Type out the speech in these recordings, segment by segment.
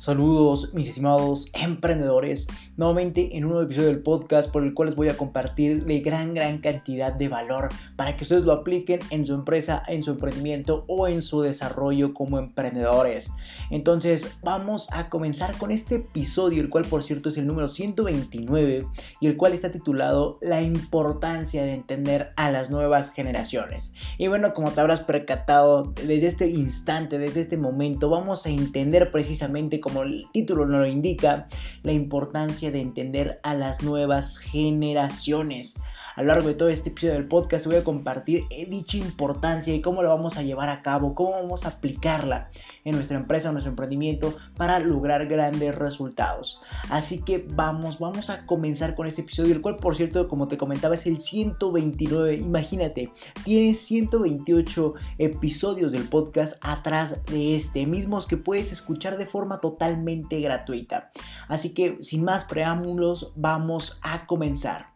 Saludos mis estimados emprendedores, nuevamente en un nuevo episodio del podcast por el cual les voy a compartir de gran gran cantidad de valor para que ustedes lo apliquen en su empresa, en su emprendimiento o en su desarrollo como emprendedores. Entonces vamos a comenzar con este episodio, el cual por cierto es el número 129 y el cual está titulado La importancia de entender a las nuevas generaciones. Y bueno, como te habrás percatado, desde este instante, desde este momento, vamos a entender precisamente como el título nos lo indica, la importancia de entender a las nuevas generaciones. A lo largo de todo este episodio del podcast voy a compartir eh, dicha importancia y cómo la vamos a llevar a cabo, cómo vamos a aplicarla en nuestra empresa, en nuestro emprendimiento para lograr grandes resultados. Así que vamos, vamos a comenzar con este episodio, el cual por cierto, como te comentaba, es el 129. Imagínate, tiene 128 episodios del podcast atrás de este, mismos que puedes escuchar de forma totalmente gratuita. Así que sin más preámbulos, vamos a comenzar.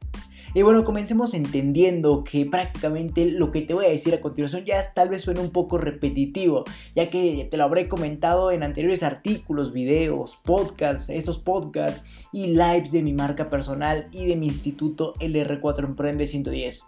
Y bueno, comencemos entendiendo que prácticamente lo que te voy a decir a continuación ya tal vez suene un poco repetitivo, ya que te lo habré comentado en anteriores artículos, videos, podcasts, estos podcasts y lives de mi marca personal y de mi instituto LR4 Emprende 110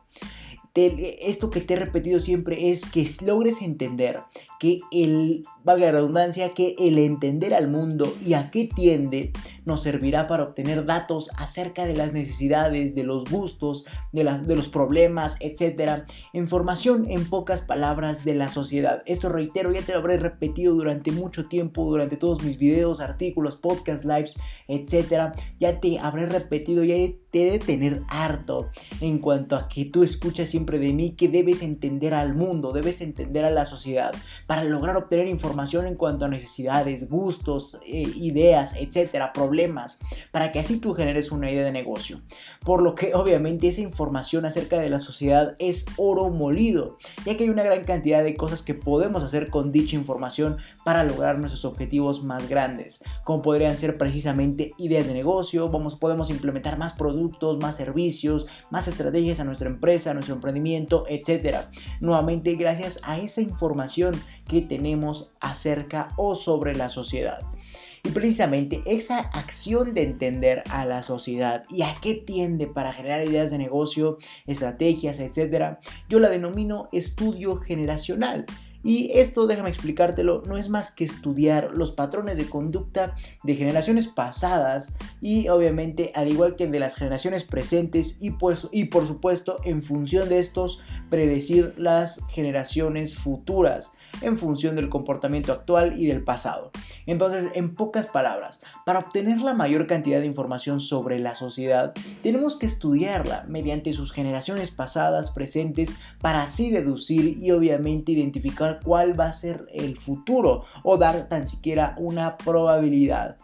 esto que te he repetido siempre es que logres entender que el, valga la redundancia, que el entender al mundo y a qué tiende nos servirá para obtener datos acerca de las necesidades, de los gustos, de, de los problemas, etc. Información en pocas palabras de la sociedad. Esto reitero, ya te lo habré repetido durante mucho tiempo, durante todos mis videos, artículos, podcasts, lives, etc. Ya te habré repetido, ya te de tener harto en cuanto a que tú escuchas siempre de mí que debes entender al mundo, debes entender a la sociedad para lograr obtener información en cuanto a necesidades, gustos, eh, ideas, etcétera, problemas, para que así tú generes una idea de negocio. Por lo que obviamente esa información acerca de la sociedad es oro molido, ya que hay una gran cantidad de cosas que podemos hacer con dicha información para lograr nuestros objetivos más grandes, como podrían ser precisamente ideas de negocio, vamos, podemos implementar más productos, más servicios, más estrategias a nuestra empresa, a nuestro emprendimiento, etcétera. Nuevamente, gracias a esa información que tenemos acerca o sobre la sociedad. Y precisamente esa acción de entender a la sociedad y a qué tiende para generar ideas de negocio, estrategias, etcétera, yo la denomino estudio generacional. Y esto, déjame explicártelo, no es más que estudiar los patrones de conducta de generaciones pasadas y obviamente al igual que de las generaciones presentes y, pues, y por supuesto en función de estos predecir las generaciones futuras en función del comportamiento actual y del pasado. Entonces, en pocas palabras, para obtener la mayor cantidad de información sobre la sociedad, tenemos que estudiarla mediante sus generaciones pasadas, presentes, para así deducir y obviamente identificar cuál va a ser el futuro o dar tan siquiera una probabilidad.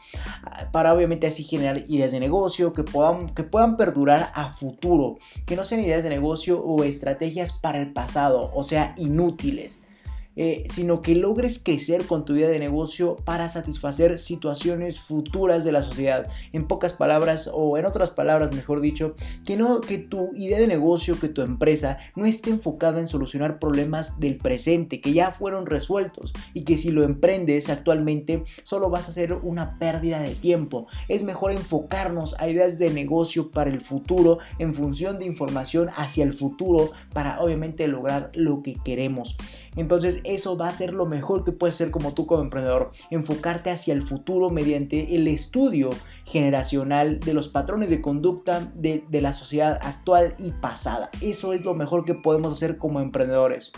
Para obviamente así generar ideas de negocio que puedan, que puedan perdurar a futuro, que no sean ideas de negocio o estrategias para el pasado, o sea, inútiles. Eh, sino que logres crecer con tu idea de negocio para satisfacer situaciones futuras de la sociedad. En pocas palabras, o en otras palabras, mejor dicho, que, no, que tu idea de negocio, que tu empresa no esté enfocada en solucionar problemas del presente que ya fueron resueltos y que si lo emprendes actualmente solo vas a hacer una pérdida de tiempo. Es mejor enfocarnos a ideas de negocio para el futuro en función de información hacia el futuro para obviamente lograr lo que queremos. Entonces eso va a ser lo mejor que puedes hacer como tú como emprendedor. Enfocarte hacia el futuro mediante el estudio generacional de los patrones de conducta de, de la sociedad actual y pasada. Eso es lo mejor que podemos hacer como emprendedores.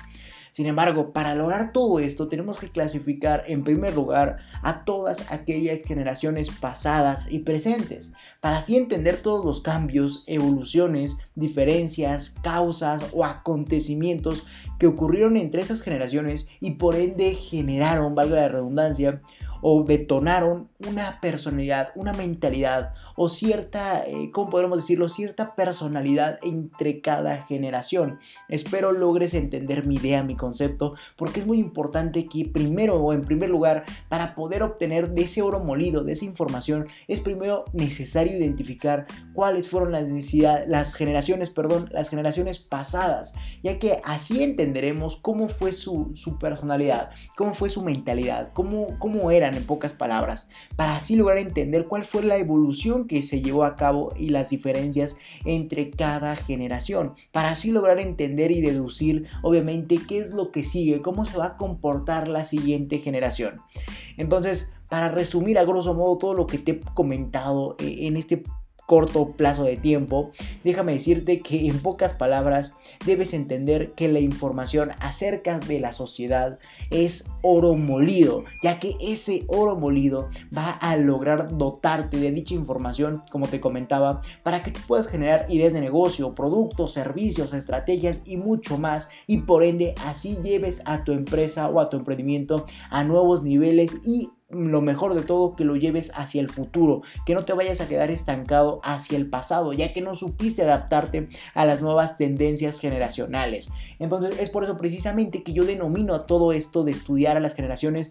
Sin embargo, para lograr todo esto tenemos que clasificar en primer lugar a todas aquellas generaciones pasadas y presentes, para así entender todos los cambios, evoluciones, diferencias, causas o acontecimientos que ocurrieron entre esas generaciones y por ende generaron, valga la redundancia, o detonaron una personalidad, una mentalidad o cierta, eh, ¿cómo podemos decirlo? Cierta personalidad entre cada generación. Espero logres entender mi idea, mi concepto, porque es muy importante que primero o en primer lugar, para poder obtener de ese oro molido, de esa información, es primero necesario identificar cuáles fueron las necesidades, las generaciones, perdón, las generaciones pasadas, ya que así entenderemos cómo fue su, su personalidad, cómo fue su mentalidad, cómo, cómo eran en pocas palabras, para así lograr entender cuál fue la evolución que se llevó a cabo y las diferencias entre cada generación, para así lograr entender y deducir obviamente qué es lo que sigue, cómo se va a comportar la siguiente generación. Entonces, para resumir a grosso modo todo lo que te he comentado eh, en este corto plazo de tiempo, déjame decirte que en pocas palabras debes entender que la información acerca de la sociedad es oro molido, ya que ese oro molido va a lograr dotarte de dicha información, como te comentaba, para que tú puedas generar ideas de negocio, productos, servicios, estrategias y mucho más, y por ende así lleves a tu empresa o a tu emprendimiento a nuevos niveles y lo mejor de todo, que lo lleves hacia el futuro, que no te vayas a quedar estancado hacia el pasado, ya que no supiste adaptarte a las nuevas tendencias generacionales. Entonces es por eso precisamente que yo denomino a todo esto de estudiar a las generaciones,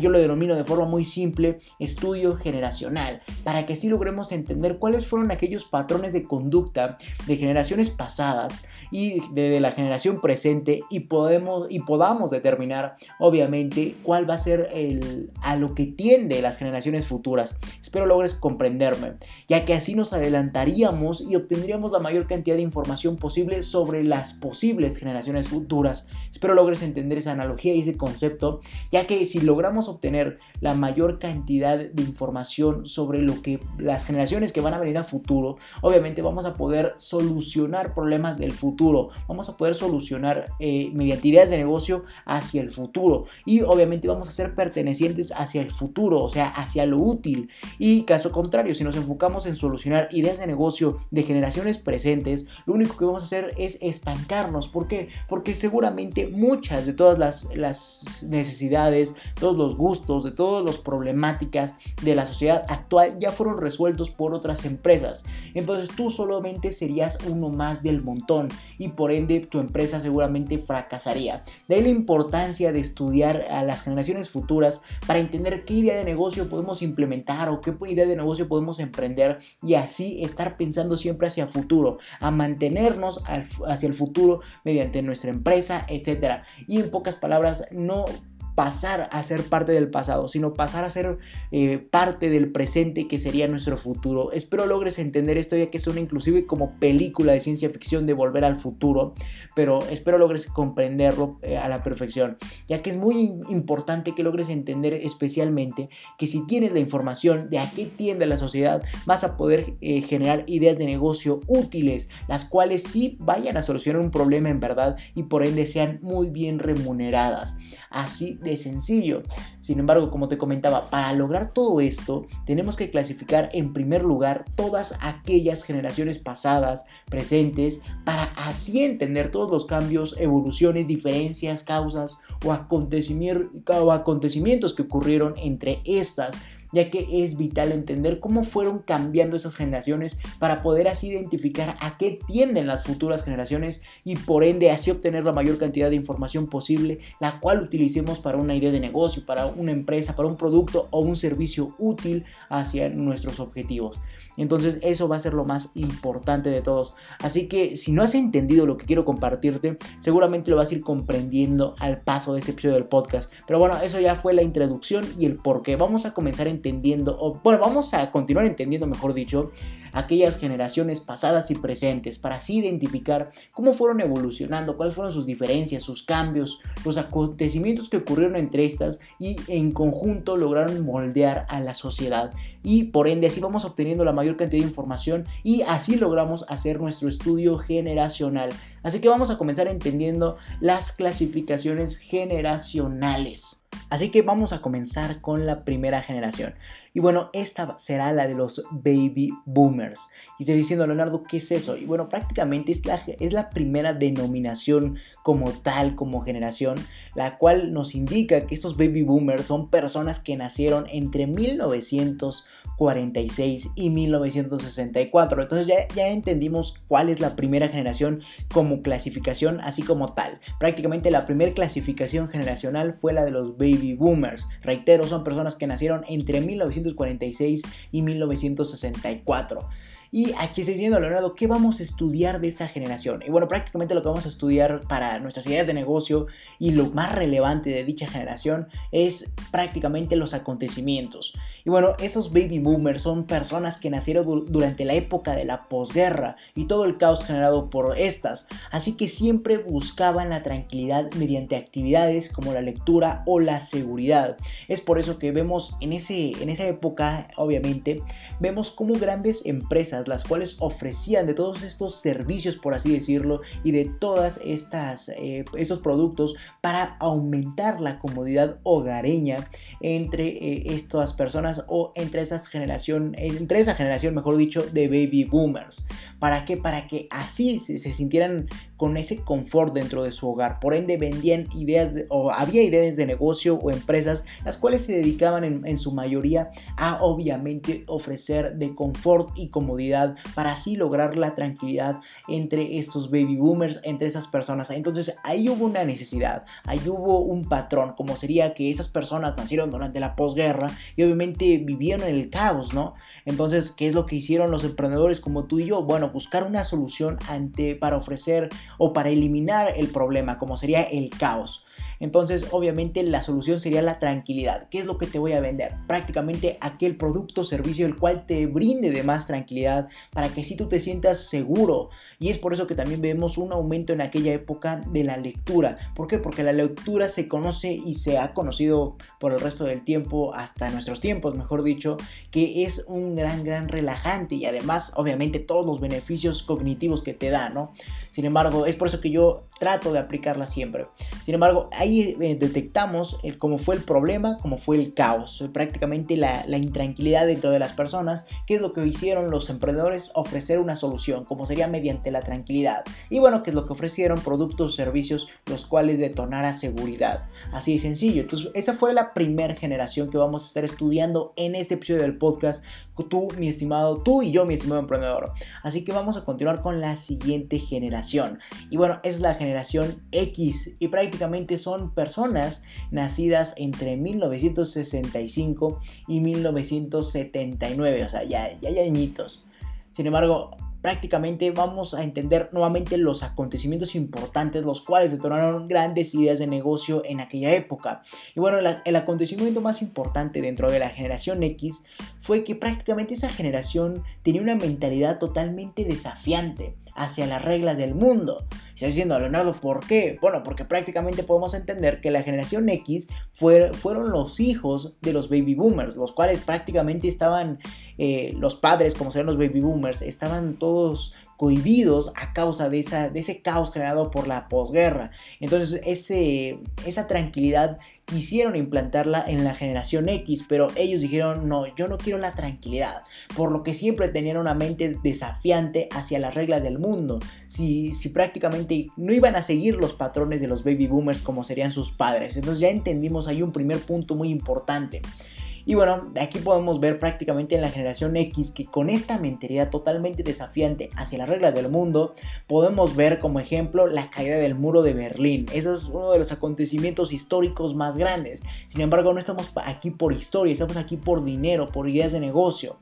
yo lo denomino de forma muy simple, estudio generacional, para que así logremos entender cuáles fueron aquellos patrones de conducta de generaciones pasadas y de, la generación presente y, podemos, y podamos determinar obviamente cuál va a ser el a lo que tiende las generaciones futuras. Espero logres comprenderme, ya que así nos adelantaríamos y obtendríamos la mayor cantidad de información posible sobre las posibles generaciones futuras. Espero logres entender esa analogía y ese concepto, ya que si logramos obtener la mayor cantidad de información sobre lo que las generaciones que van a venir a futuro, obviamente vamos a poder solucionar problemas del futuro, vamos a poder solucionar eh, mediante ideas de negocio hacia el futuro y obviamente vamos a ser pertenecientes hacia el futuro, o sea, hacia lo útil. Y caso contrario, si nos enfocamos en solucionar ideas de negocio de generaciones presentes, lo único que vamos a hacer es estancarnos. ¿Por qué? Porque seguramente muchas de todas las, las necesidades, todos los gustos, de todas las problemáticas de la sociedad actual ya fueron resueltos por otras empresas. Entonces tú solamente serías uno más del montón y por ende tu empresa seguramente fracasaría. De ahí la importancia de estudiar a las generaciones futuras para entender qué idea de negocio podemos implementar o qué idea de negocio podemos emprender y así estar pensando siempre hacia futuro, a mantenernos hacia el futuro mediante nuestra empresa, etc. Y en pocas palabras, no pasar a ser parte del pasado, sino pasar a ser eh, parte del presente que sería nuestro futuro. Espero logres entender esto ya que suena inclusive como película de ciencia ficción de volver al futuro, pero espero logres comprenderlo eh, a la perfección, ya que es muy importante que logres entender especialmente que si tienes la información de a qué tiende la sociedad, vas a poder eh, generar ideas de negocio útiles, las cuales sí vayan a solucionar un problema en verdad y por ende sean muy bien remuneradas. Así sencillo. Sin embargo, como te comentaba, para lograr todo esto tenemos que clasificar en primer lugar todas aquellas generaciones pasadas, presentes, para así entender todos los cambios, evoluciones, diferencias, causas o acontecimientos que ocurrieron entre estas ya que es vital entender cómo fueron cambiando esas generaciones para poder así identificar a qué tienden las futuras generaciones y por ende así obtener la mayor cantidad de información posible, la cual utilicemos para una idea de negocio, para una empresa, para un producto o un servicio útil hacia nuestros objetivos. Entonces eso va a ser lo más importante de todos. Así que si no has entendido lo que quiero compartirte, seguramente lo vas a ir comprendiendo al paso de este episodio del podcast. Pero bueno, eso ya fue la introducción y el por qué. Vamos a comenzar entendiendo, o bueno, vamos a continuar entendiendo, mejor dicho, aquellas generaciones pasadas y presentes para así identificar cómo fueron evolucionando, cuáles fueron sus diferencias, sus cambios, los acontecimientos que ocurrieron entre estas y en conjunto lograron moldear a la sociedad y por ende así vamos obteniendo la mayor cantidad de información y así logramos hacer nuestro estudio generacional. Así que vamos a comenzar entendiendo las clasificaciones generacionales. Así que vamos a comenzar con la primera generación. Y bueno, esta será la de los baby boomers. Y estoy diciendo, Leonardo, ¿qué es eso? Y bueno, prácticamente es la, es la primera denominación como tal, como generación, la cual nos indica que estos baby boomers son personas que nacieron entre 1946 y 1964. Entonces ya, ya entendimos cuál es la primera generación como clasificación, así como tal. Prácticamente la primera clasificación generacional fue la de los baby boomers. Reitero, son personas que nacieron entre 1946 y 1964. Y aquí estoy diciendo, Leonardo, ¿qué vamos a estudiar de esta generación? Y bueno, prácticamente lo que vamos a estudiar para nuestras ideas de negocio y lo más relevante de dicha generación es prácticamente los acontecimientos. Y bueno, esos baby boomers son personas que nacieron durante la época de la posguerra y todo el caos generado por estas. Así que siempre buscaban la tranquilidad mediante actividades como la lectura o la seguridad. Es por eso que vemos en, ese, en esa época, obviamente, vemos como grandes empresas las cuales ofrecían de todos estos servicios, por así decirlo, y de todas estas eh, estos productos para aumentar la comodidad hogareña entre eh, estas personas o entre esas generación, entre esa generación, mejor dicho, de baby boomers. ¿Para qué? Para que así se, sintieran con ese confort dentro de su hogar. Por ende, vendían ideas o había ideas de negocio o empresas las cuales se dedicaban en, en su mayoría a obviamente ofrecer de confort y comodidad para así lograr la tranquilidad entre estos baby boomers, entre esas personas. Entonces ahí hubo una necesidad, ahí hubo un patrón, como sería que esas personas nacieron durante la posguerra y obviamente vivieron en el caos, ¿no? Entonces, ¿qué es lo que hicieron los emprendedores como tú y yo? Bueno, buscar una solución ante para ofrecer o para eliminar el problema, como sería el caos. Entonces, obviamente, la solución sería la tranquilidad. ¿Qué es lo que te voy a vender? Prácticamente aquel producto o servicio el cual te brinde de más tranquilidad para que si tú te sientas seguro. Y es por eso que también vemos un aumento en aquella época de la lectura. ¿Por qué? Porque la lectura se conoce y se ha conocido por el resto del tiempo, hasta nuestros tiempos, mejor dicho, que es un gran, gran relajante y además, obviamente, todos los beneficios cognitivos que te da, ¿no? Sin embargo, es por eso que yo trato de aplicarla siempre. Sin embargo, ahí eh, detectamos el, cómo fue el problema, cómo fue el caos, prácticamente la, la, intranquilidad dentro de las personas, qué es lo que hicieron los emprendedores, ofrecer una solución, como sería mediante la tranquilidad. Y bueno, qué es lo que ofrecieron, productos, servicios, los cuales detonara seguridad. Así de sencillo. Entonces, esa fue la primera generación que vamos a estar estudiando en este episodio del podcast, tú, mi estimado, tú y yo, mi estimado emprendedor. Así que vamos a continuar con la siguiente generación. Y bueno, es la generación X y prácticamente son personas nacidas entre 1965 y 1979, o sea, ya, ya hay añitos. Sin embargo, prácticamente vamos a entender nuevamente los acontecimientos importantes, los cuales detonaron grandes ideas de negocio en aquella época. Y bueno, el acontecimiento más importante dentro de la generación X fue que prácticamente esa generación tenía una mentalidad totalmente desafiante hacia las reglas del mundo. Y está diciendo, Leonardo, ¿por qué? Bueno, porque prácticamente podemos entender que la generación X fueron los hijos de los baby boomers, los cuales prácticamente estaban, eh, los padres, como serían los baby boomers, estaban todos cohibidos a causa de, ese caos generado por la posguerra. Entonces esa tranquilidad quisieron implantarla en la generación X, pero ellos dijeron, no, yo no quiero la tranquilidad, por lo que siempre tenían una mente desafiante hacia las reglas del mundo, si, si prácticamente no iban a seguir los patrones de los baby boomers como serían sus padres. Entonces ya entendimos ahí un primer punto muy importante. Y bueno, aquí podemos ver prácticamente en la generación X que con esta mentalidad totalmente desafiante hacia las reglas del mundo, podemos ver como ejemplo la caída del muro de Berlín. Eso es uno de los acontecimientos históricos más grandes. Sin embargo, no estamos aquí por historia, estamos aquí por dinero, por ideas de negocio.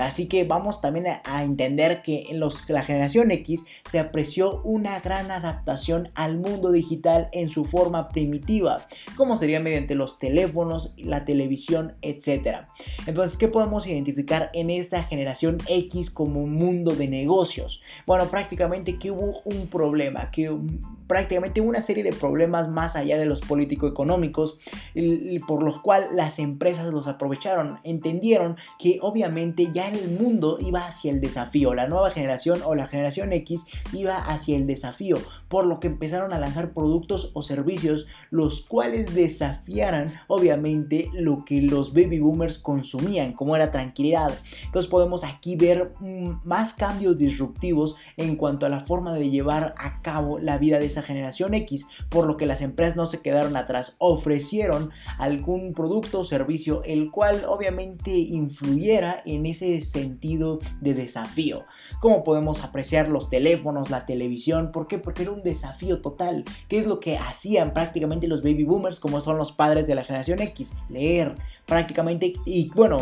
Así que vamos también a, entender que en los, la generación X se apreció una gran adaptación al mundo digital en su forma primitiva, como sería mediante los teléfonos, la televisión, etc. Entonces, ¿qué podemos identificar en esta generación X como un mundo de negocios? Bueno, prácticamente que hubo un problema, que prácticamente una serie de problemas más allá de los político-económicos, por los cuales las empresas los aprovecharon, entendieron que obviamente ya ya el mundo iba hacia el desafío, la nueva generación o la generación X iba hacia el desafío, por lo que empezaron a lanzar productos o servicios los cuales desafiaran obviamente lo que los baby boomers consumían, como era tranquilidad. Entonces podemos aquí ver mm, más cambios disruptivos en cuanto a la forma de llevar a cabo la vida de esa generación X, por lo que las empresas no se quedaron atrás, ofrecieron algún producto o servicio el cual obviamente influyera en ese sentido de desafío. Como podemos apreciar los teléfonos, la televisión, ¿por qué? Porque era un desafío total. ¿Qué es lo que hacían prácticamente los baby boomers como son los padres de la generación X? Leer, prácticamente, y bueno,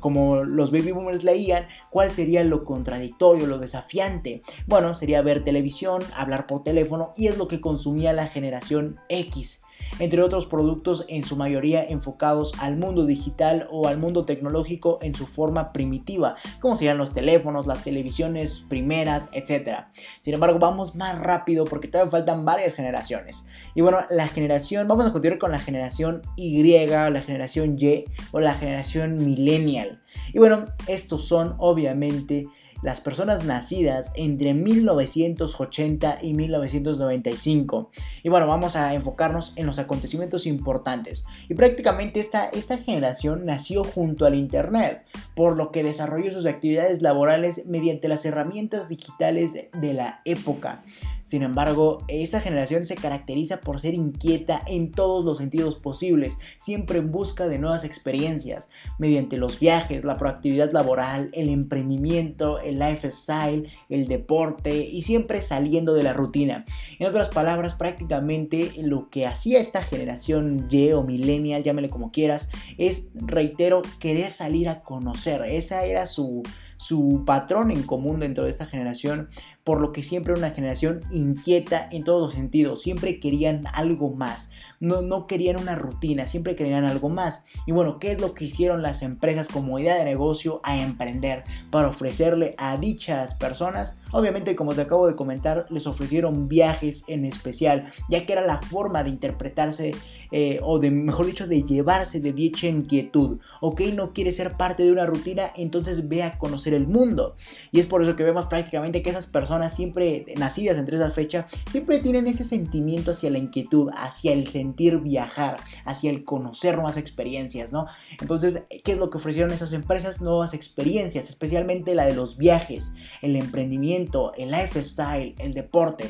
como los baby boomers leían, ¿cuál sería lo contradictorio, lo desafiante? Bueno, sería ver televisión, hablar por teléfono, y es lo que consumía la generación X entre otros productos en su mayoría enfocados al mundo digital o al mundo tecnológico en su forma primitiva, como serían los teléfonos, las televisiones primeras, etc. Sin embargo, vamos más rápido porque todavía faltan varias generaciones. Y bueno, la generación, vamos a continuar con la generación Y, la generación Y o la generación millennial. Y bueno, estos son obviamente las personas nacidas entre 1980 y 1995. Y bueno, vamos a enfocarnos en los acontecimientos importantes. Y prácticamente esta, esta generación nació junto al Internet, por lo que desarrolló sus actividades laborales mediante las herramientas digitales de la época. Sin embargo, esa generación se caracteriza por ser inquieta en todos los sentidos posibles, siempre en busca de nuevas experiencias, mediante los viajes, la proactividad laboral, el emprendimiento, el lifestyle, el deporte y siempre saliendo de la rutina. En otras palabras, prácticamente lo que hacía esta generación Y o millennial, llámele como quieras, es, reitero, querer salir a conocer. Esa era su, su patrón en común dentro de esta generación, por lo que siempre una generación inquieta en todos los sentidos, siempre querían algo más, no, no querían una rutina, siempre querían algo más. Y bueno, ¿qué es lo que hicieron las empresas como idea de negocio a emprender para ofrecerle a dichas personas? Obviamente, como te acabo de comentar, les ofrecieron viajes en especial, ya que era la forma de interpretarse eh, o de, mejor dicho, de llevarse de dicha inquietud. Ok, no quiere ser parte de una rutina, entonces ve a conocer el mundo. Y es por eso que vemos prácticamente que esas personas siempre nacidas entre esa fecha, siempre tienen ese sentimiento hacia la inquietud, hacia el sentir viajar, hacia el conocer nuevas experiencias, ¿no? Entonces, ¿qué es lo que ofrecieron esas empresas? Nuevas experiencias, especialmente la de los viajes, el emprendimiento, el lifestyle, el deporte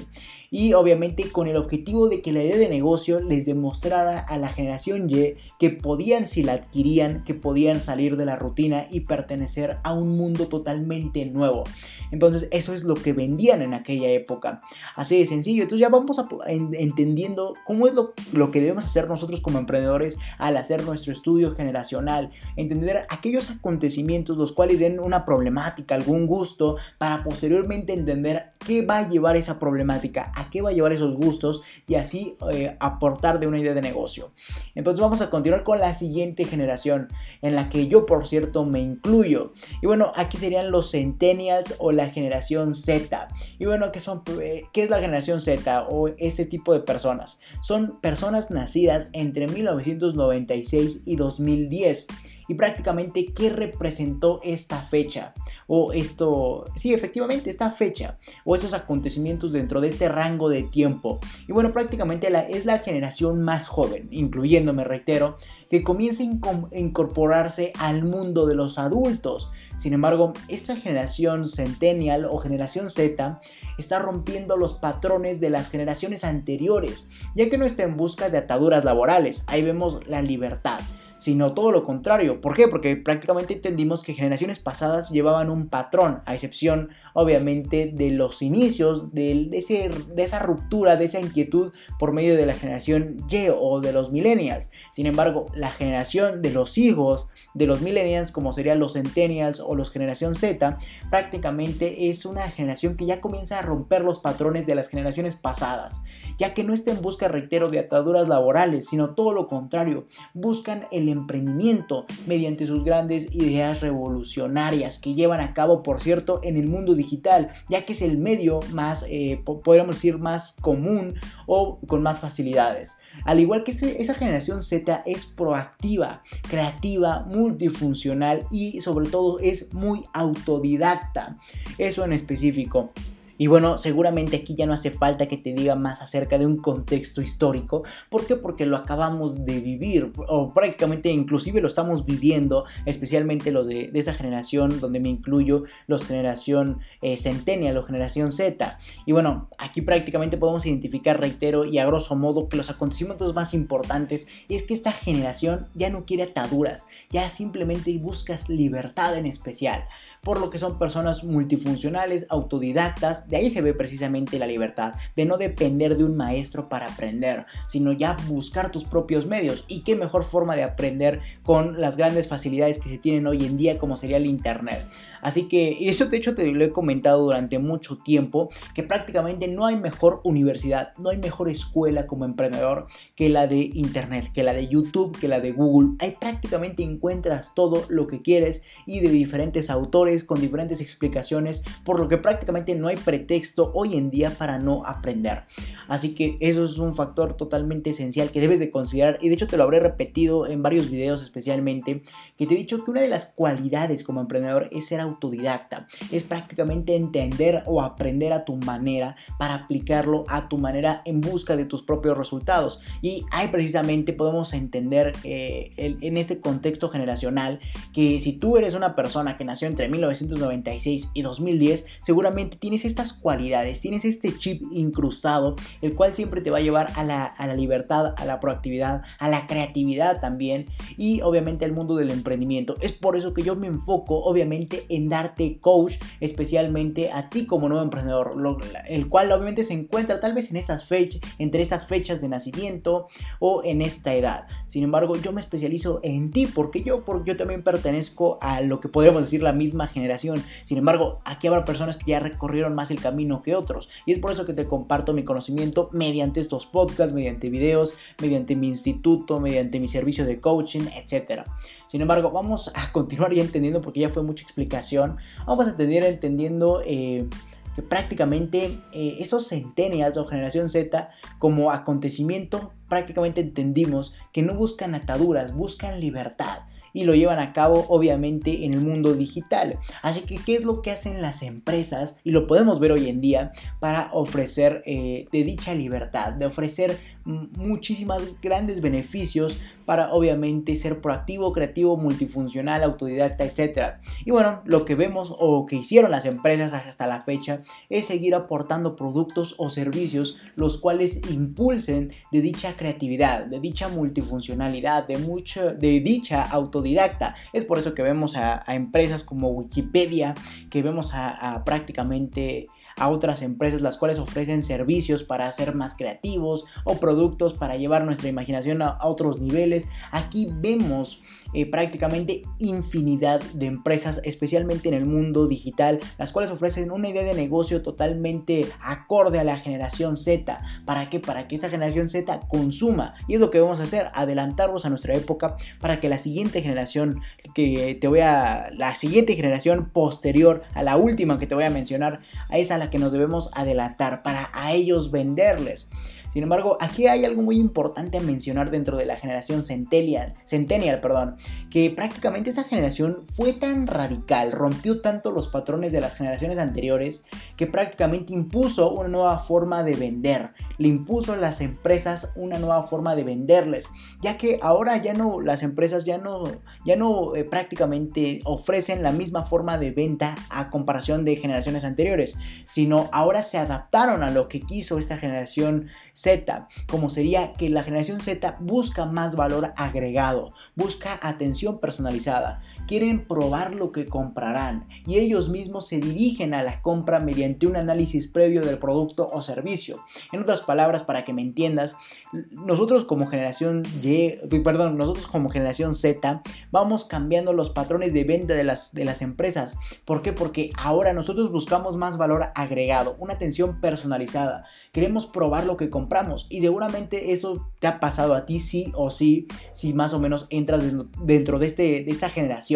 y obviamente con el objetivo de que la idea de negocio les demostrara a la generación Y que podían si la adquirían, que podían salir de la rutina y pertenecer a un mundo totalmente nuevo. Entonces eso es lo que vendían en aquella época. Así de sencillo. Entonces ya vamos a, entendiendo cómo es lo, lo que debemos hacer nosotros como emprendedores al hacer nuestro estudio generacional. Entender aquellos acontecimientos los cuales den una problemática, algún gusto, para posteriormente entender qué va a llevar esa problemática, a qué va a llevar esos gustos y así eh, aportar de una idea de negocio. Entonces vamos a continuar con la siguiente generación en la que yo por cierto me incluyo. Y bueno, aquí serían los centennials o la generación Z. Y bueno, ¿qué, son, eh, ¿qué es la generación Z o este tipo de personas? Son personas nacidas entre 1996 y 2010 y prácticamente qué representó esta fecha o esto, sí, efectivamente esta fecha o estos acontecimientos dentro de este rango de tiempo. Y bueno, prácticamente la, es la generación más joven, incluyéndome, reitero, que comienza a incorporarse al mundo de los adultos. Sin embargo, esta generación centennial o generación Z está rompiendo los patrones de las generaciones anteriores, ya que no está en busca de ataduras laborales. Ahí vemos la libertad sino todo lo contrario. ¿Por qué? Porque prácticamente entendimos que generaciones pasadas llevaban un patrón, a excepción obviamente de los inicios de, ese, de esa ruptura, de esa inquietud por medio de la generación Y o de los millennials. Sin embargo, la generación de los hijos de los millennials, como serían los centennials o los generación Z, prácticamente es una generación que ya comienza a romper los patrones de las generaciones pasadas, ya que no está en busca, reitero, de ataduras laborales, sino todo lo contrario, buscan el emprendimiento mediante sus grandes ideas revolucionarias que llevan a cabo, por cierto, en el mundo digital, ya que es el medio más, eh, podríamos decir, más común o con más facilidades. Al igual que esa generación Z es proactiva, creativa, multifuncional y sobre todo es muy autodidacta. Eso en específico. Y bueno, seguramente aquí ya no hace falta que te diga más acerca de un contexto histórico. ¿Por qué? Porque lo acabamos de vivir, o prácticamente inclusive lo estamos viviendo, especialmente los de, esa generación donde me incluyo, los generación eh, Centennial o generación Z. Y bueno, aquí prácticamente podemos identificar, reitero, y a grosso modo que los acontecimientos más importantes es que esta generación ya no quiere ataduras, ya simplemente buscas libertad en especial por lo que son personas multifuncionales, autodidactas, de ahí se ve precisamente la libertad, de no depender de un maestro para aprender, sino ya buscar tus propios medios. Y qué mejor forma de aprender con las grandes facilidades que se tienen hoy en día como sería el Internet. Así que eso de hecho te lo he comentado durante mucho tiempo, que prácticamente no hay mejor universidad, no hay mejor escuela como emprendedor que la de Internet, que la de YouTube, que la de Google. Ahí prácticamente encuentras todo lo que quieres y de diferentes autores con diferentes explicaciones, por lo que prácticamente no hay pretexto hoy en día para no aprender. Así que eso es un factor totalmente esencial que debes de considerar y de hecho te lo habré repetido en varios videos especialmente, que te he dicho que una de las cualidades como emprendedor es ser autodidacta. Es prácticamente entender o aprender a tu manera para aplicarlo a tu manera en busca de tus propios resultados. Y ahí precisamente podemos entender eh, en ese contexto generacional que si tú eres una persona que nació entre 1996 y 2010, seguramente tienes estas cualidades, tienes este chip incrustado, el cual siempre te va a llevar a la, a la libertad, a la proactividad, a la creatividad también y obviamente al mundo del emprendimiento. Es por eso que yo me enfoco obviamente en darte coach especialmente a ti como nuevo emprendedor, el cual obviamente se encuentra tal vez en esas fechas, entre estas fechas de nacimiento o en esta edad. Sin embargo, yo me especializo en ti porque yo, porque yo también pertenezco a lo que podríamos decir la misma generación. Sin embargo, aquí habrá personas que ya recorrieron más el camino que otros y es por eso que te comparto mi conocimiento mediante estos podcasts, mediante videos, mediante mi instituto, mediante mi servicio de coaching, etc. Sin embargo, vamos a continuar ya entendiendo porque ya fue mucha explicación vamos a entender entendiendo eh, que prácticamente eh, esos centennials o generación Z como acontecimiento prácticamente entendimos que no buscan ataduras, buscan libertad y lo llevan a cabo obviamente en el mundo digital. Así que, ¿qué es lo que hacen las empresas? Y lo podemos ver hoy en día para ofrecer eh, de dicha libertad, de ofrecer muchísimas grandes beneficios para obviamente ser proactivo, creativo, multifuncional, autodidacta, etc. Y bueno, lo que vemos o que hicieron las empresas hasta la fecha es seguir aportando productos o servicios los cuales impulsen de dicha creatividad, de dicha multifuncionalidad, de, mucha, de dicha autodidacta. Es por eso que vemos a, empresas como Wikipedia, que vemos a prácticamente a otras empresas las cuales ofrecen servicios para ser más creativos o productos para llevar nuestra imaginación a, otros niveles. Aquí vemos eh, prácticamente infinidad de empresas, especialmente en el mundo digital, las cuales ofrecen una idea de negocio totalmente acorde a la generación Z. ¿Para qué? Para que esa generación Z consuma. Y es lo que vamos a hacer, adelantarnos a nuestra época para que la siguiente generación que te voy a... La siguiente generación posterior a la última que te voy a mencionar, a esa que nos debemos adelantar para a ellos venderles. Sin embargo, aquí hay algo muy importante a mencionar dentro de la generación Centennial, Centennial perdón, que prácticamente esa generación fue tan radical, rompió tanto los patrones de las generaciones anteriores, que prácticamente impuso una nueva forma de vender, le impuso a las empresas una nueva forma de venderles, ya que ahora ya no, las empresas ya no, ya no eh, prácticamente ofrecen la misma forma de venta a comparación de generaciones anteriores, sino ahora se adaptaron a lo que quiso esta generación Z, como sería que la generación Z busca más valor agregado, busca atención personalizada, quieren probar lo que comprarán y ellos mismos se dirigen a la compra mediante un análisis previo del producto o servicio. En otras palabras para que me entiendas, nosotros como generación Y, perdón, nosotros como generación Z, vamos cambiando los patrones de venta de las, de las empresas. ¿Por qué? Porque ahora nosotros buscamos más valor agregado, una atención personalizada. Queremos probar lo que compramos y seguramente eso te ha pasado a ti sí o sí, si más o menos entras dentro de, este, de esta generación,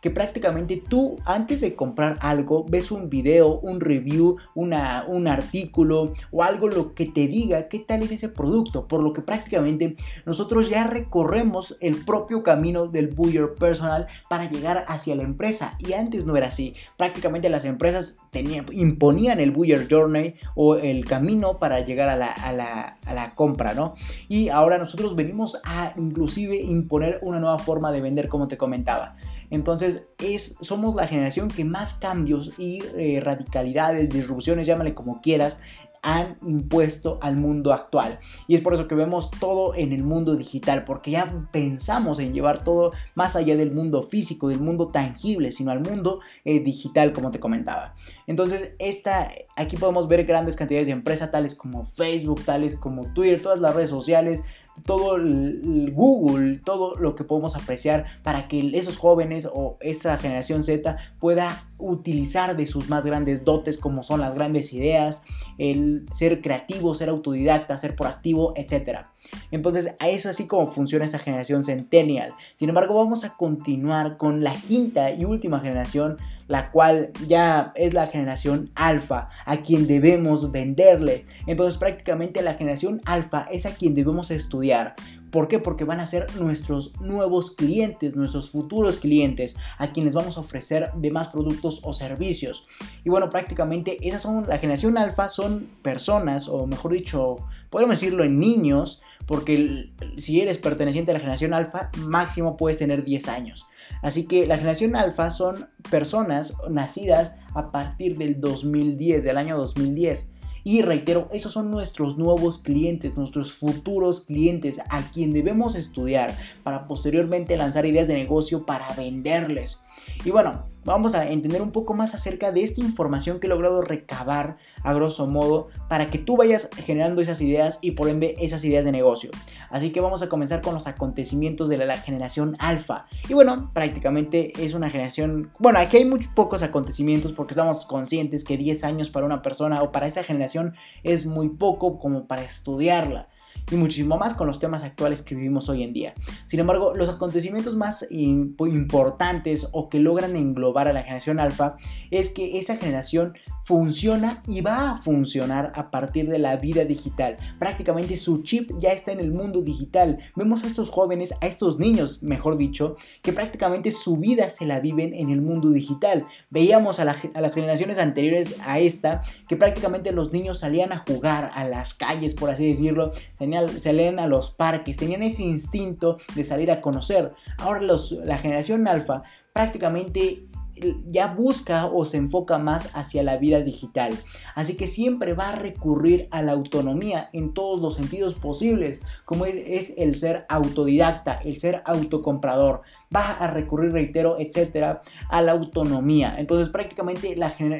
que prácticamente tú antes de comprar algo ves un video, un review, una, un artículo o algo lo que te diga qué tal es ese producto, por lo que prácticamente nosotros ya recorremos el propio camino del buyer personal para llegar hacia la empresa y antes no era así, prácticamente las empresas tenían, imponían el buyer journey o el camino para llegar a la, a la, a la compra, ¿no? Y ahora nosotros venimos a inclusive imponer una nueva forma de vender como te comentaba. Entonces, es, somos la generación que más cambios y eh, radicalidades, disrupciones, llámale como quieras, han impuesto al mundo actual. Y es por eso que vemos todo en el mundo digital, porque ya pensamos en llevar todo más allá del mundo físico, del mundo tangible, sino al mundo eh, digital, como te comentaba. Entonces, esta, aquí podemos ver grandes cantidades de empresas, tales como Facebook, tales como Twitter, todas las redes sociales, todo el Google, todo lo que podemos apreciar para que esos jóvenes o esa generación Z pueda utilizar de sus más grandes dotes como son las grandes ideas, el ser creativo, ser autodidacta, ser proactivo, etc. Entonces, a eso así como funciona esa generación centennial. Sin embargo, vamos a continuar con la quinta y última generación, la cual ya es la generación alfa, a quien debemos venderle. Entonces, prácticamente la generación alfa es a quien debemos estudiar. ¿Por qué? Porque van a ser nuestros nuevos clientes, nuestros futuros clientes, a quienes vamos a ofrecer demás productos o servicios. Y bueno, prácticamente esas son la generación alfa, son personas, o mejor dicho, podemos decirlo en niños, porque si eres perteneciente a la generación alfa, máximo puedes tener 10 años. Así que la generación alfa son personas nacidas a partir del 2010, del año 2010. Y reitero, esos son nuestros nuevos clientes, nuestros futuros clientes a quien debemos estudiar para posteriormente lanzar ideas de negocio para venderles. Y bueno, vamos a entender un poco más acerca de esta información que he logrado recabar a grosso modo para que tú vayas generando esas ideas y por ende esas ideas de negocio. Así que vamos a comenzar con los acontecimientos de la, generación alfa. Y bueno, prácticamente es una generación, bueno, aquí hay muy pocos acontecimientos porque estamos conscientes que 10 años para una persona o para esa generación es muy poco como para estudiarla y muchísimo más con los temas actuales que vivimos hoy en día. Sin embargo, los acontecimientos más importantes o que logran englobar a la generación alfa es que esa generación funciona y va a funcionar a partir de la vida digital. Prácticamente su chip ya está en el mundo digital. Vemos a estos jóvenes, a estos niños, mejor dicho, que prácticamente su vida se la viven en el mundo digital. Veíamos a, las generaciones anteriores a esta que prácticamente los niños salían a jugar a las calles, por así decirlo, salían a los parques, tenían ese instinto de salir a conocer. Ahora la generación alfa prácticamente ya busca o se enfoca más hacia la vida digital. Así que siempre va a recurrir a la autonomía en todos los sentidos posibles, como es, el ser autodidacta, el ser autocomprador. Va a recurrir, reitero, etcétera, a la autonomía. Entonces, prácticamente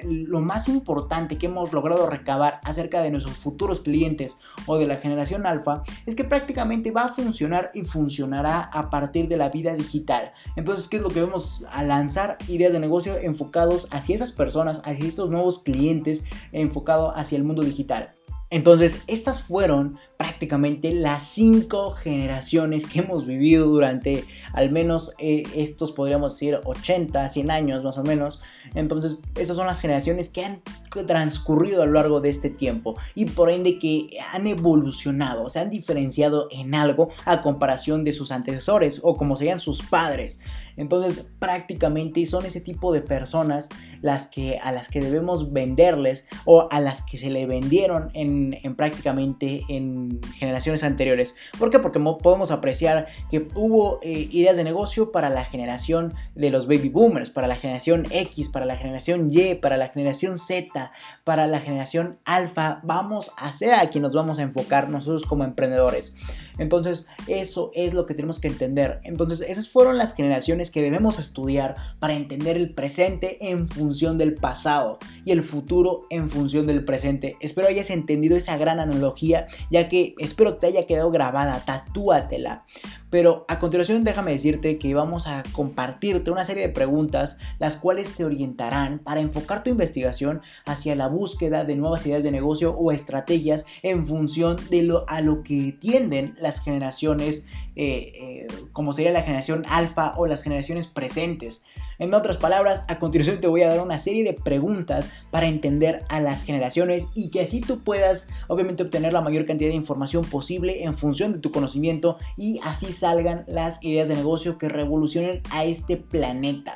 lo más importante que hemos logrado recabar acerca de nuestros futuros clientes o de la generación alfa es que prácticamente va a funcionar y funcionará a partir de la vida digital. Entonces, ¿qué es lo que vemos a lanzar ideas de negocio enfocados hacia esas personas, hacia estos nuevos clientes, enfocado hacia el mundo digital. Entonces, estas fueron prácticamente las cinco generaciones que hemos vivido durante al menos eh, estos podríamos decir 80, 100 años más o menos. Entonces, estas son las generaciones que han transcurrido a lo largo de este tiempo y por ende que han evolucionado, se han diferenciado en algo a comparación de sus antecesores o como serían sus padres. Entonces prácticamente son ese tipo de personas las que, a las que debemos venderles o a las que se le vendieron en, prácticamente en, en, generaciones anteriores. ¿Por qué? Porque podemos apreciar que hubo eh, ideas de negocio para la generación de los baby boomers, para la generación X, para la generación Y, para la generación Z, para la generación alfa. Vamos a ser a quien nos vamos a enfocar nosotros como emprendedores. Entonces, eso es lo que tenemos que entender. Entonces, esas fueron las generaciones que debemos estudiar para entender el presente en función del pasado y el futuro en función del presente. Espero hayas entendido esa gran analogía, ya que espero te haya quedado grabada, tatúatela. Pero a continuación déjame decirte que vamos a compartirte una serie de preguntas las cuales te orientarán para enfocar tu investigación hacia la búsqueda de nuevas ideas de negocio o estrategias en función de lo a lo que tienden las generaciones eh, eh, como sería la generación alfa o las generaciones presentes. En otras palabras, a continuación te voy a dar una serie de preguntas para entender a las generaciones y que así tú puedas obviamente obtener la mayor cantidad de información posible en función de tu conocimiento y así salgan las ideas de negocio que revolucionen a este planeta.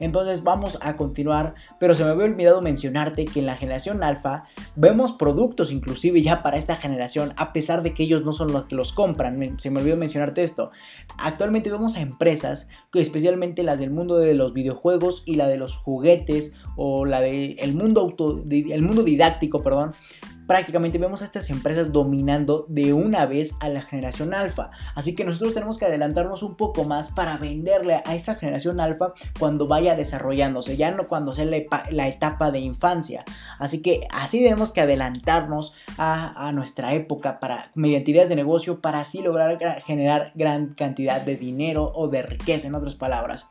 Entonces vamos a continuar, pero se me había olvidado mencionarte que en la generación alfa vemos productos inclusive ya para esta generación, a pesar de que ellos no son los que los compran. Se me olvidó mencionarte esto. Actualmente vemos a empresas, especialmente las del mundo de los videojuegos y la de los juguetes o la del mundo, auto, el mundo didáctico, perdón, prácticamente vemos a estas empresas dominando de una vez a la generación alfa. Así que nosotros tenemos que adelantarnos un poco más para venderle a esa generación alfa cuando vaya desarrollándose, ya no cuando sea la, etapa de infancia. Así que así debemos que adelantarnos a, nuestra época para, mediante ideas de negocio para así lograr generar gran cantidad de dinero o de riqueza, en otras palabras.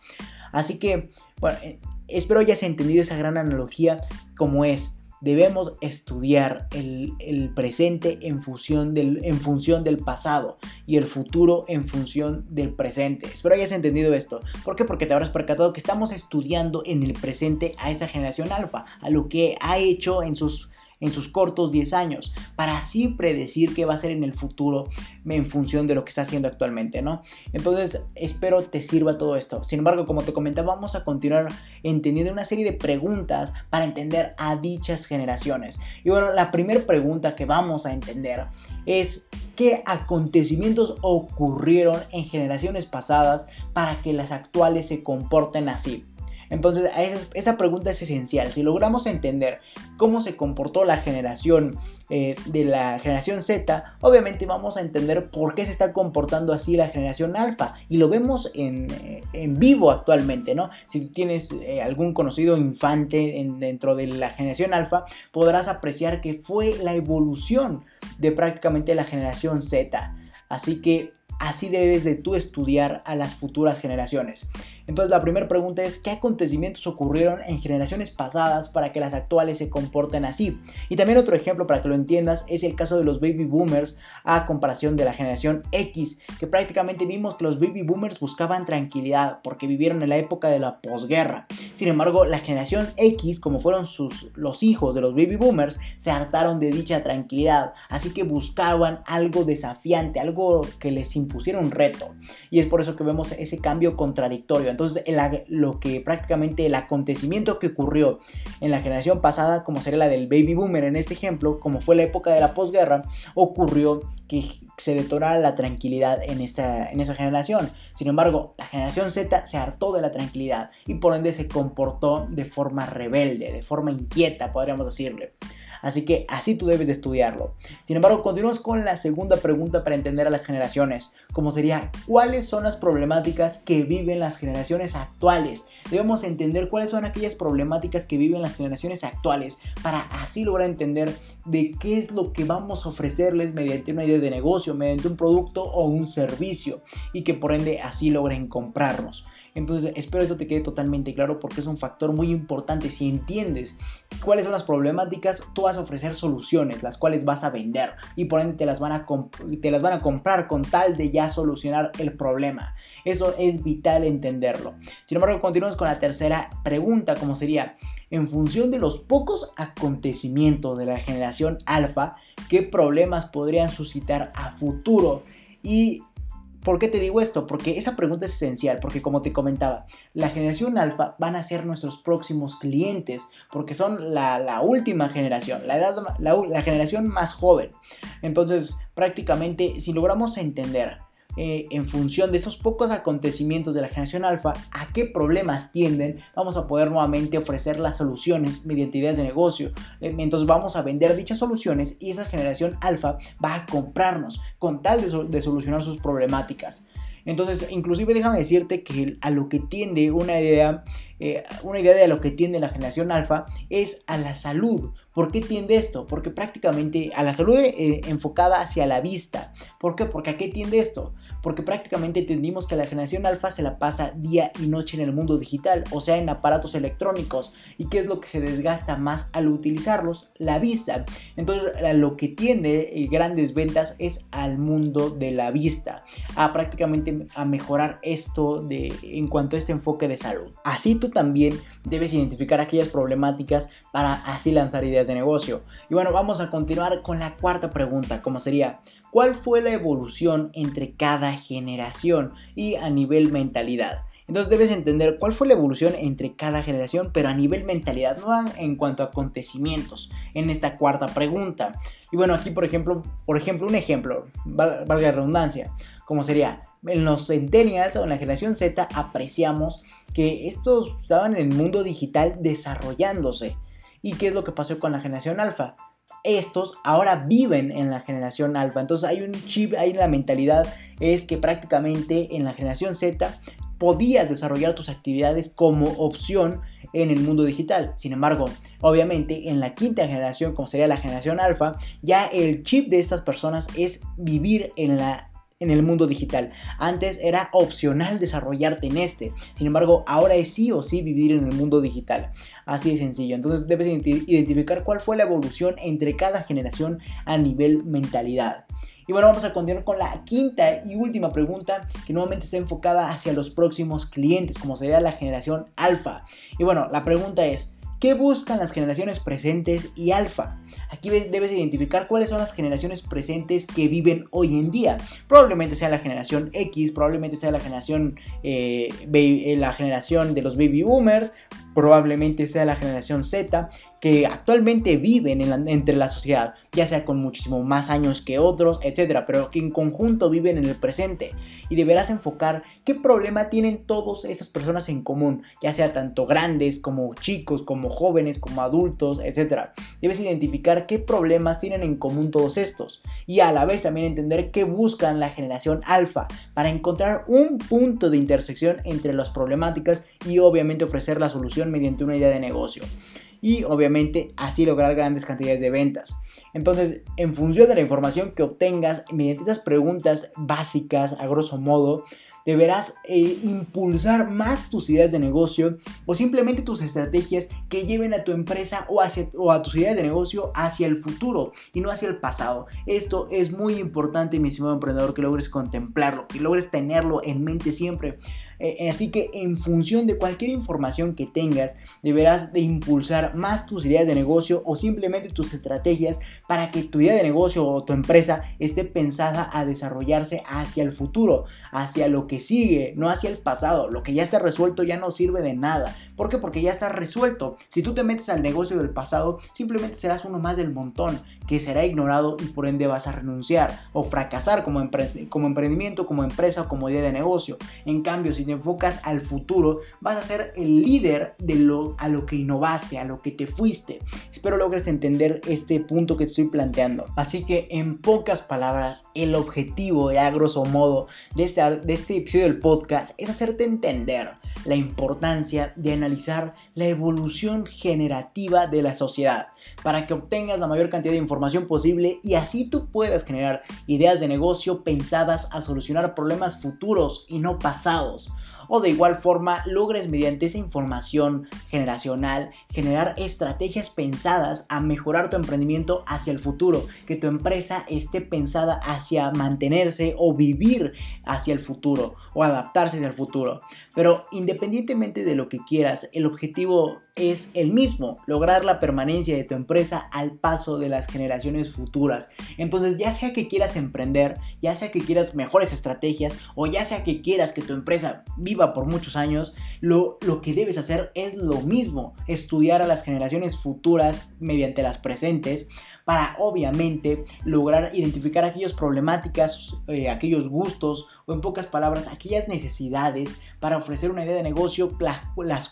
Así que, bueno, eh, espero hayas entendido esa gran analogía como es debemos estudiar el, presente en función, del, en función del pasado y el futuro en función del presente. Espero hayas entendido esto. ¿Por qué? Porque te habrás percatado que estamos estudiando en el presente a esa generación alfa, a lo que ha hecho en sus en sus cortos 10 años, para así predecir qué va a ser en el futuro en función de lo que está haciendo actualmente, ¿no? Entonces, espero te sirva todo esto. Sin embargo, como te comentaba, vamos a continuar entendiendo una serie de preguntas para entender a dichas generaciones. Y bueno, la primera pregunta que vamos a entender es qué acontecimientos ocurrieron en generaciones pasadas para que las actuales se comporten así. Entonces, esa, pregunta es esencial. Si logramos entender cómo se comportó la generación eh, de la generación Z, obviamente vamos a entender por qué se está comportando así la generación alfa. Y lo vemos en, eh, vivo actualmente, ¿no? Si tienes eh, algún conocido infante dentro de la generación alfa, podrás apreciar que fue la evolución de prácticamente la generación Z. Así que así debes de tú estudiar a las futuras generaciones. Entonces la primera pregunta es, ¿qué acontecimientos ocurrieron en generaciones pasadas para que las actuales se comporten así? Y también otro ejemplo para que lo entiendas es el caso de los baby boomers a comparación de la generación X, que prácticamente vimos que los baby boomers buscaban tranquilidad porque vivieron en la época de la posguerra. Sin embargo, la generación X, como fueron sus, los hijos de los baby boomers, se hartaron de dicha tranquilidad, así que buscaban algo desafiante, algo que les impusiera un reto. Y es por eso que vemos ese cambio contradictorio entonces, lo que prácticamente el acontecimiento que ocurrió en la generación pasada, como sería la del baby boomer en este ejemplo, como fue la época de la posguerra, ocurrió que se detonara la tranquilidad en, esta, en esa generación. Sin embargo, la generación Z se hartó de la tranquilidad y por ende se comportó de forma rebelde, de forma inquieta, podríamos decirle. Así que así tú debes de estudiarlo. Sin embargo, continuamos con la segunda pregunta para entender a las generaciones, como sería, ¿cuáles son las problemáticas que viven las generaciones actuales? Debemos entender cuáles son aquellas problemáticas que viven las generaciones actuales para así lograr entender de qué es lo que vamos a ofrecerles mediante una idea de negocio, mediante un producto o un servicio y que por ende así logren comprarnos. Entonces espero esto te quede totalmente claro porque es un factor muy importante. Si entiendes cuáles son las problemáticas, tú vas a ofrecer soluciones, las cuales vas a vender y por ende te las van a, te las van a comprar con tal de ya solucionar el problema. Eso es vital entenderlo. Sin embargo, continuamos con la tercera pregunta, como sería, en función de los pocos acontecimientos de la generación alfa, ¿qué problemas podrían suscitar a futuro? Y ¿Por qué te digo esto? Porque esa pregunta es esencial, porque como te comentaba, la generación alfa van a ser nuestros próximos clientes, porque son la, última generación, la, edad, la generación más joven. Entonces, prácticamente, si logramos entender eh, en función de esos pocos acontecimientos de la generación alfa, a qué problemas tienden, vamos a poder nuevamente ofrecer las soluciones mediante ideas de negocio. Eh, entonces vamos a vender dichas soluciones y esa generación alfa va a comprarnos con tal de solucionar sus problemáticas. Entonces, inclusive déjame decirte que a lo que tiende una idea, eh, una idea de a lo que tiende la generación alfa es a la salud. ¿Por qué tiende esto? Porque prácticamente a la salud enfocada hacia la vista. ¿Por qué? Porque a qué tiende esto? Porque prácticamente entendimos que la generación alfa se la pasa día y noche en el mundo digital, o sea, en aparatos electrónicos. ¿Y qué es lo que se desgasta más al utilizarlos? La vista. Entonces, lo que tiende eh, grandes ventas es al mundo de la vista, a prácticamente a mejorar esto de, en cuanto a este enfoque de salud. Así tú también debes identificar aquellas problemáticas para así lanzar ideas de negocio. Y bueno, vamos a continuar con la cuarta pregunta, como sería, ¿cuál fue la evolución entre cada generación y a nivel mentalidad? Entonces debes entender cuál fue la evolución entre cada generación, pero a nivel mentalidad, no en cuanto a acontecimientos, en esta cuarta pregunta. Y bueno, aquí por ejemplo, por ejemplo, un ejemplo, valga la redundancia, como sería, en los centennials o en la generación Z apreciamos que estos estaban en el mundo digital desarrollándose. ¿Y qué es lo que pasó con la generación alfa? Estos ahora viven en la generación alfa. Entonces hay un chip en la mentalidad. Es que prácticamente en la generación Z podías desarrollar tus actividades como opción en el mundo digital. Sin embargo, obviamente en la quinta generación, como sería la generación alfa, ya el chip de estas personas es vivir en la en el mundo digital. Antes era opcional desarrollarte en este. Sin embargo, ahora es sí o sí vivir en el mundo digital. Así de sencillo. Entonces debes identificar cuál fue la evolución entre cada generación a nivel mentalidad. Y bueno, vamos a continuar con la quinta y última pregunta que nuevamente está enfocada hacia los próximos clientes, como sería la generación alfa. Y bueno, la pregunta es, ¿qué buscan las generaciones presentes y alfa? Aquí debes identificar cuáles son las generaciones presentes que viven hoy en día. Probablemente sea la generación X, probablemente sea la generación, eh, eh, la generación de los baby boomers, probablemente sea la generación Z, que actualmente viven entre la sociedad, ya sea con muchísimo más años que otros, etcétera, pero que en conjunto viven en el presente. Y deberás enfocar qué problema tienen todas esas personas en común, ya sea tanto grandes como chicos, como jóvenes, como adultos, etcétera. Debes identificar qué problemas tienen en común todos estos y a la vez también entender qué buscan la generación alfa para encontrar un punto de intersección entre las problemáticas y obviamente ofrecer la solución mediante una idea de negocio y obviamente así lograr grandes cantidades de ventas. Entonces, en función de la información que obtengas mediante esas preguntas básicas, a grosso modo, deberás eh, impulsar más tus ideas de negocio o simplemente tus estrategias que lleven a tu empresa o, hacia, o a tus ideas de negocio hacia el futuro y no hacia el pasado. Esto es muy importante, mi estimado emprendedor, que logres contemplarlo, que logres tenerlo en mente siempre. Eh, así que en función de cualquier información que tengas, deberás de impulsar más tus ideas de negocio o simplemente tus estrategias para que tu idea de negocio o tu empresa esté pensada a desarrollarse hacia el futuro, hacia lo que sigue, no hacia el pasado. Lo que ya está resuelto ya no sirve de nada. ¿Por qué? Porque ya está resuelto. Si tú te metes al negocio del pasado, simplemente serás uno más del montón que será ignorado y por ende vas a renunciar o fracasar como, como emprendimiento, como empresa o como idea de negocio. En cambio, si te enfocas al futuro, vas a ser el líder de lo, a lo que innovaste, a lo que te fuiste. Espero logres entender este punto que estoy planteando. Así que en pocas palabras, el objetivo, de a grosso modo, de este, de este episodio del podcast es hacerte entender la importancia de analizar la evolución generativa de la sociedad para que obtengas la mayor cantidad de información posible y así tú puedas generar ideas de negocio pensadas a solucionar problemas futuros y no pasados o de igual forma logres mediante esa información generacional generar estrategias pensadas a mejorar tu emprendimiento hacia el futuro, que tu empresa esté pensada hacia mantenerse o vivir hacia el futuro o adaptarse hacia el futuro. Pero independientemente de lo que quieras, el objetivo es el mismo, lograr la permanencia de tu empresa al paso de las generaciones futuras. Entonces, ya sea que quieras emprender, ya sea que quieras mejores estrategias o ya sea que quieras que tu empresa viva por muchos años, lo, lo que debes hacer es lo mismo, estudiar a las generaciones futuras mediante las presentes para obviamente lograr identificar aquellas problemáticas, eh, aquellos gustos o en pocas palabras aquellas necesidades para ofrecer una idea de negocio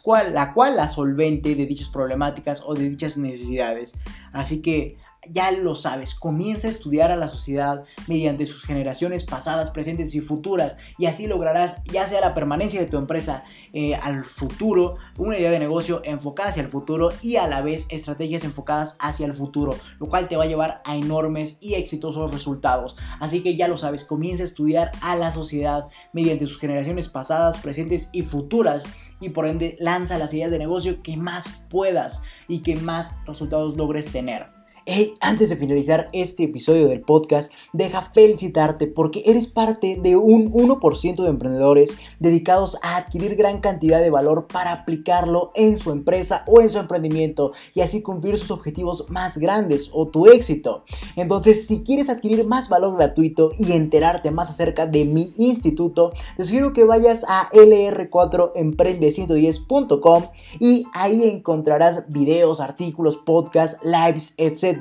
cual, la cual la solvente de dichas problemáticas o de dichas necesidades. Así que ya lo sabes, comienza a estudiar a la sociedad mediante sus generaciones pasadas, presentes y futuras y así lograrás ya sea la permanencia de tu empresa eh, al futuro, una idea de negocio enfocada hacia el futuro y a la vez estrategias enfocadas hacia el futuro, lo cual te va a llevar a enormes y exitosos resultados. Así que ya lo sabes, comienza a estudiar a la sociedad mediante sus generaciones pasadas, presentes y futuras y por ende lanza las ideas de negocio que más puedas y que más resultados logres tener. Hey, antes de finalizar este episodio del podcast, deja felicitarte porque eres parte de un 1% de emprendedores dedicados a adquirir gran cantidad de valor para aplicarlo en su empresa o en su emprendimiento y así cumplir sus objetivos más grandes o tu éxito. Entonces, si quieres adquirir más valor gratuito y enterarte más acerca de mi instituto, te sugiero que vayas a lr4emprende110.com y ahí encontrarás videos, artículos, podcasts, lives, etc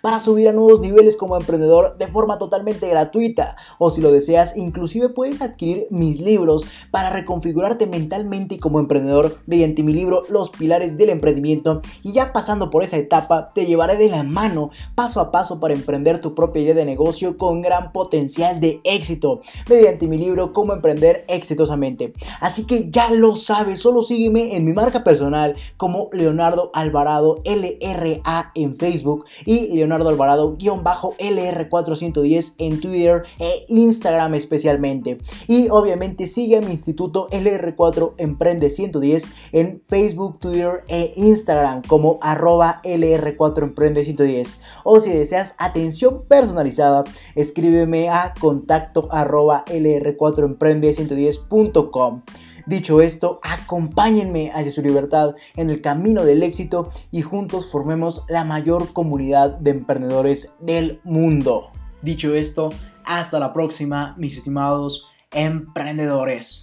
para subir a nuevos niveles como emprendedor de forma totalmente gratuita. O si lo deseas, inclusive puedes adquirir mis libros para reconfigurarte mentalmente como emprendedor mediante mi libro Los Pilares del Emprendimiento. Y ya pasando por esa etapa, te llevaré de la mano paso a paso para emprender tu propia idea de negocio con gran potencial de éxito mediante mi libro Cómo emprender exitosamente. Así que ya lo sabes, solo sígueme en mi marca personal como Leonardo Alvarado LRA en Facebook y Leonardo Alvarado-LR410 en Twitter e Instagram especialmente. Y obviamente sigue a mi instituto LR4 Emprende 110 en Facebook, Twitter e Instagram como arroba LR4 Emprende 110. O si deseas atención personalizada, escríbeme a contacto arroba LR4 Emprende 110.com. Dicho esto, acompáñenme hacia su libertad en el camino del éxito y juntos formemos la mayor comunidad de emprendedores del mundo. Dicho esto, hasta la próxima, mis estimados emprendedores.